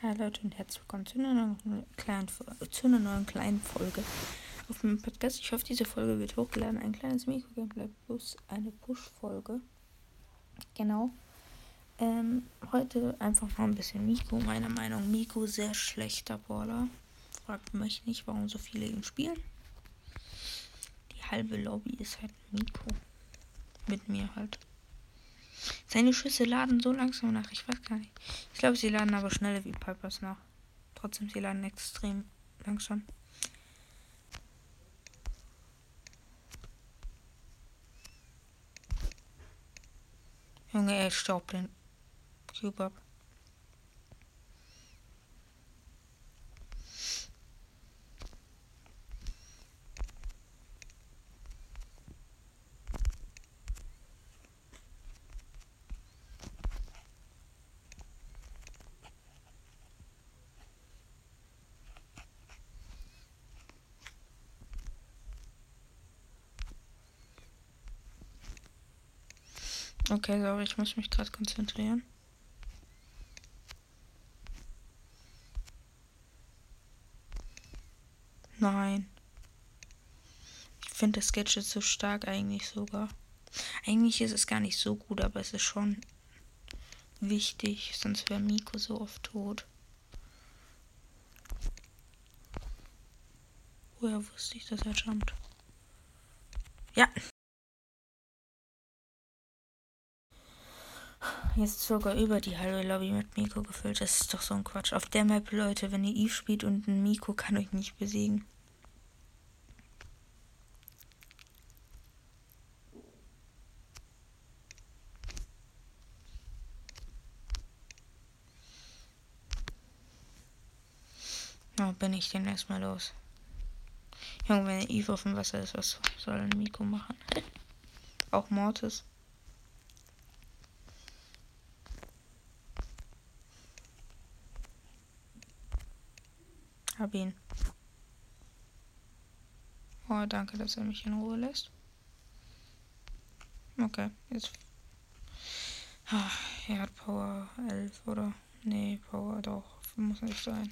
Hallo Leute und herzlich willkommen zu einer neuen kleinen, zu einer neuen kleinen Folge auf meinem Podcast. Ich hoffe, diese Folge wird hochgeladen. Ein kleines Mikro-Gameplay plus eine Push-Folge. Genau. Ähm, heute einfach mal ein bisschen Miko. Meiner Meinung Miko sehr schlechter Baller. Fragt mich nicht, warum so viele ihn spielen. Die halbe Lobby ist halt Miko. Mit mir halt. Seine Schüsse laden so langsam nach. Ich weiß gar nicht. Ich glaube, sie laden aber schneller wie Pipers nach. Trotzdem, sie laden extrem langsam. Junge, er staubt den Cube ab. Okay, sorry, ich muss mich gerade konzentrieren. Nein. Ich finde das Gadget so stark eigentlich sogar. Eigentlich ist es gar nicht so gut, aber es ist schon wichtig, sonst wäre Miko so oft tot. Woher wusste ich, dass er jumpt? Ja, Jetzt sogar über die halbe Lobby mit Miko gefüllt. Das ist doch so ein Quatsch. Auf der Map, Leute, wenn ihr Eve spielt und ein Miko kann euch nicht besiegen. Oh, bin ich denn erstmal los. Junge, wenn Eve auf dem Wasser ist, was soll ein Miko machen? Auch Mortis. Hab ihn. Oh, danke, dass er mich in Ruhe lässt. Okay, jetzt. Ah, er hat Power 11, oder? Nee, Power doch. Muss nicht sein.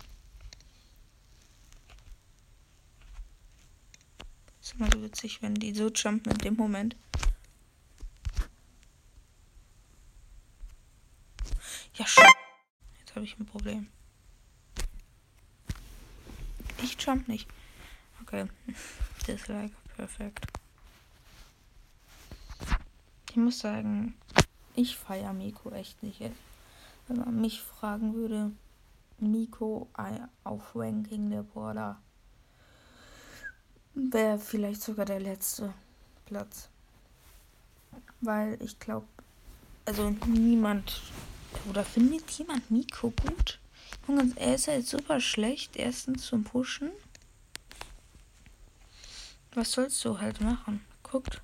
Ist immer so witzig, wenn die so jumpen in dem Moment. Ja, schon. Jetzt habe ich ein Problem. Ich jump nicht. Okay. Dislike. Perfekt. Ich muss sagen, ich feiere Miko echt nicht. Wenn man mich fragen würde, Miko auf Ranking der Border wäre vielleicht sogar der letzte Platz. Weil ich glaube, also niemand oder findet jemand Miko gut? Und er ist halt super schlecht. Erstens zum Pushen. Was sollst du halt machen? Guckt.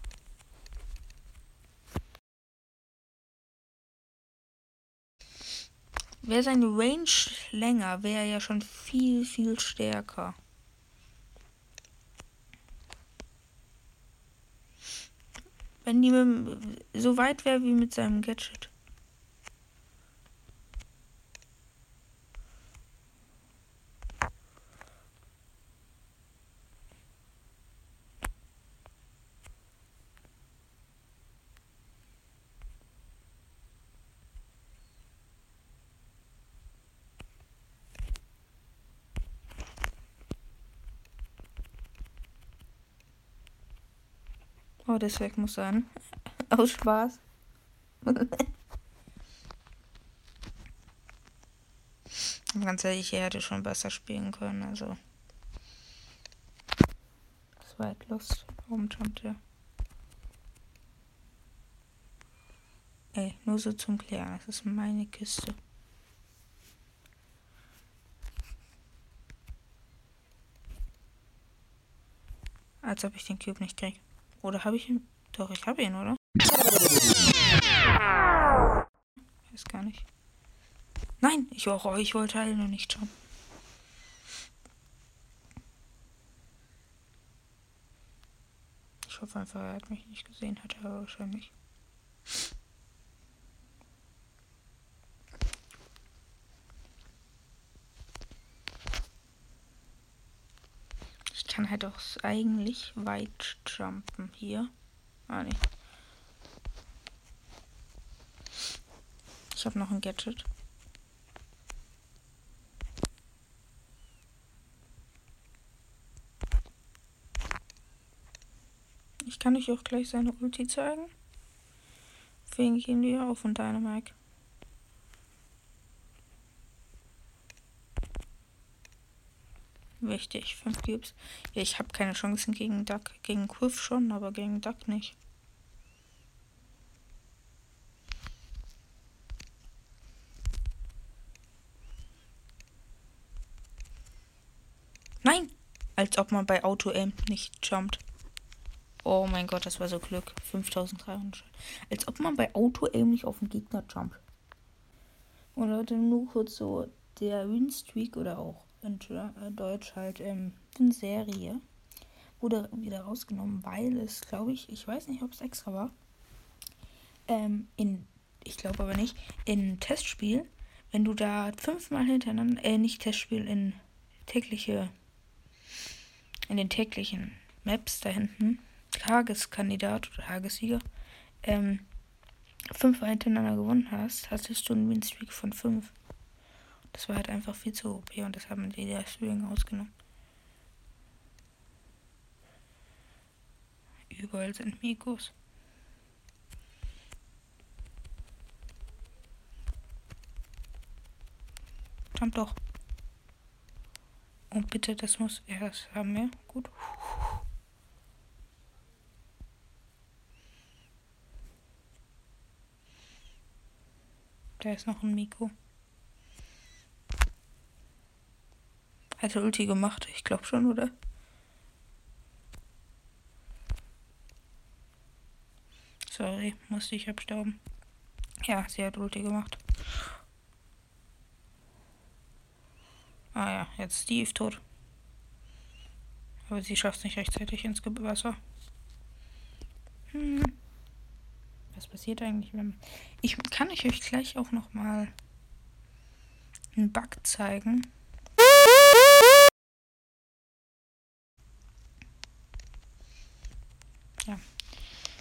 Wäre seine Range länger, wäre er ja schon viel, viel stärker. Wenn die so weit wäre wie mit seinem Gadget. Oh, das weg muss sein. Aus Spaß. Ganz ehrlich, er hätte schon besser spielen können, also. Das war halt Lust. Warum jumpt er? Ey, nur so zum Klären. Das ist meine Kiste. Als ob ich den Cube nicht krieg. Oder habe ich ihn? Doch, ich habe ihn, oder? Weiß gar nicht. Nein, ich, oh, ich wollte heilen und nicht schauen. Ich hoffe einfach, er hat mich nicht gesehen, hat er wahrscheinlich. Man halt auch eigentlich weit jumpen hier. Ah, nee. Ich habe noch ein Gadget. Ich kann euch auch gleich seine Ulti zeigen. Wen gehen wir auf von Dynamite? Wichtig, 5 Cubes. Ja, ich habe keine Chancen gegen Duck. Gegen Quiff schon, aber gegen Duck nicht. Nein! Als ob man bei Auto-Aim nicht jumpt. Oh mein Gott, das war so Glück. 5300. Als ob man bei Auto-Aim nicht auf den Gegner jumpt. Und Leute, nur kurz so, der Win-Streak oder auch in äh, Deutsch halt ähm, in Serie wurde wieder rausgenommen, weil es, glaube ich, ich weiß nicht, ob es extra war, ähm, in, ich glaube aber nicht, in Testspiel, wenn du da fünfmal hintereinander, äh, nicht Testspiel, in tägliche, in den täglichen Maps da hinten, Tageskandidat oder Tagessieger, ähm, fünfmal hintereinander gewonnen hast, hattest du einen Winstreak von fünf. Das war halt einfach viel zu OP und das haben die deswegen ausgenommen. Überall sind Mikos. Jump doch. Und bitte, das muss. Ja, das haben wir. Gut. Da ist noch ein Mikro. Hat er Ulti gemacht? Ich glaube schon, oder? Sorry, musste ich abstauben. Ja, sie hat Ulti gemacht. Ah ja, jetzt Steve tot. Aber sie schafft es nicht rechtzeitig ins Wasser. Hm. Was passiert eigentlich, wenn... Ich kann ich euch gleich auch noch mal einen Bug zeigen.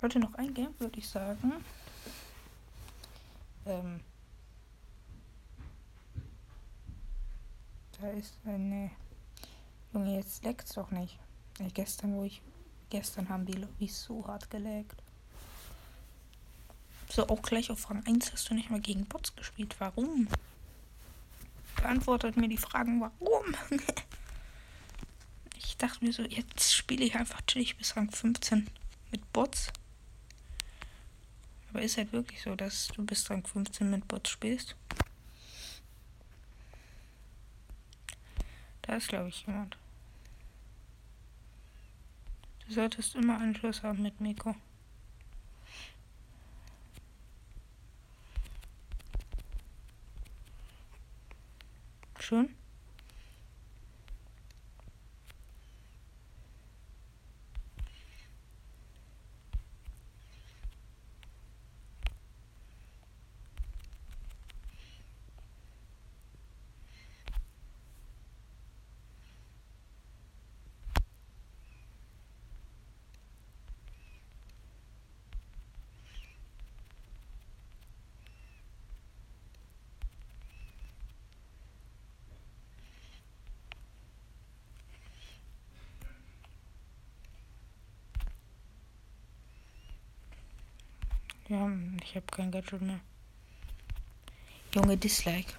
Wollte noch eingehen, würde ich sagen. Ähm. Da ist eine. Junge, jetzt leckt's doch nicht. Ja, gestern, wo ich. Gestern haben die Lobbys so hart gelegt. So, auch gleich auf Rang 1 hast du nicht mal gegen Bots gespielt. Warum? Beantwortet mir die Fragen, warum? ich dachte mir so, jetzt spiele ich einfach chillig bis Rang 15 mit Bots. Aber ist halt wirklich so, dass du bis Rang 15 mit Bots spielst. Da ist, glaube ich, jemand. Du solltest immer Anschluss haben mit Miko. Schön. Ja, ich habe kein Gadget mehr. Junge, Dislike.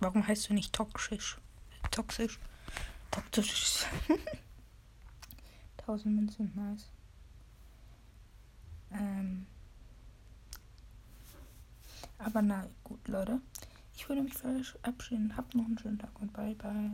Warum heißt du nicht toxisch? Toxisch? Toxisch. 1000 Münzen, nice. Ähm. Aber na gut, Leute. Ich würde mich verabschieden. Habt noch einen schönen Tag und bye bye.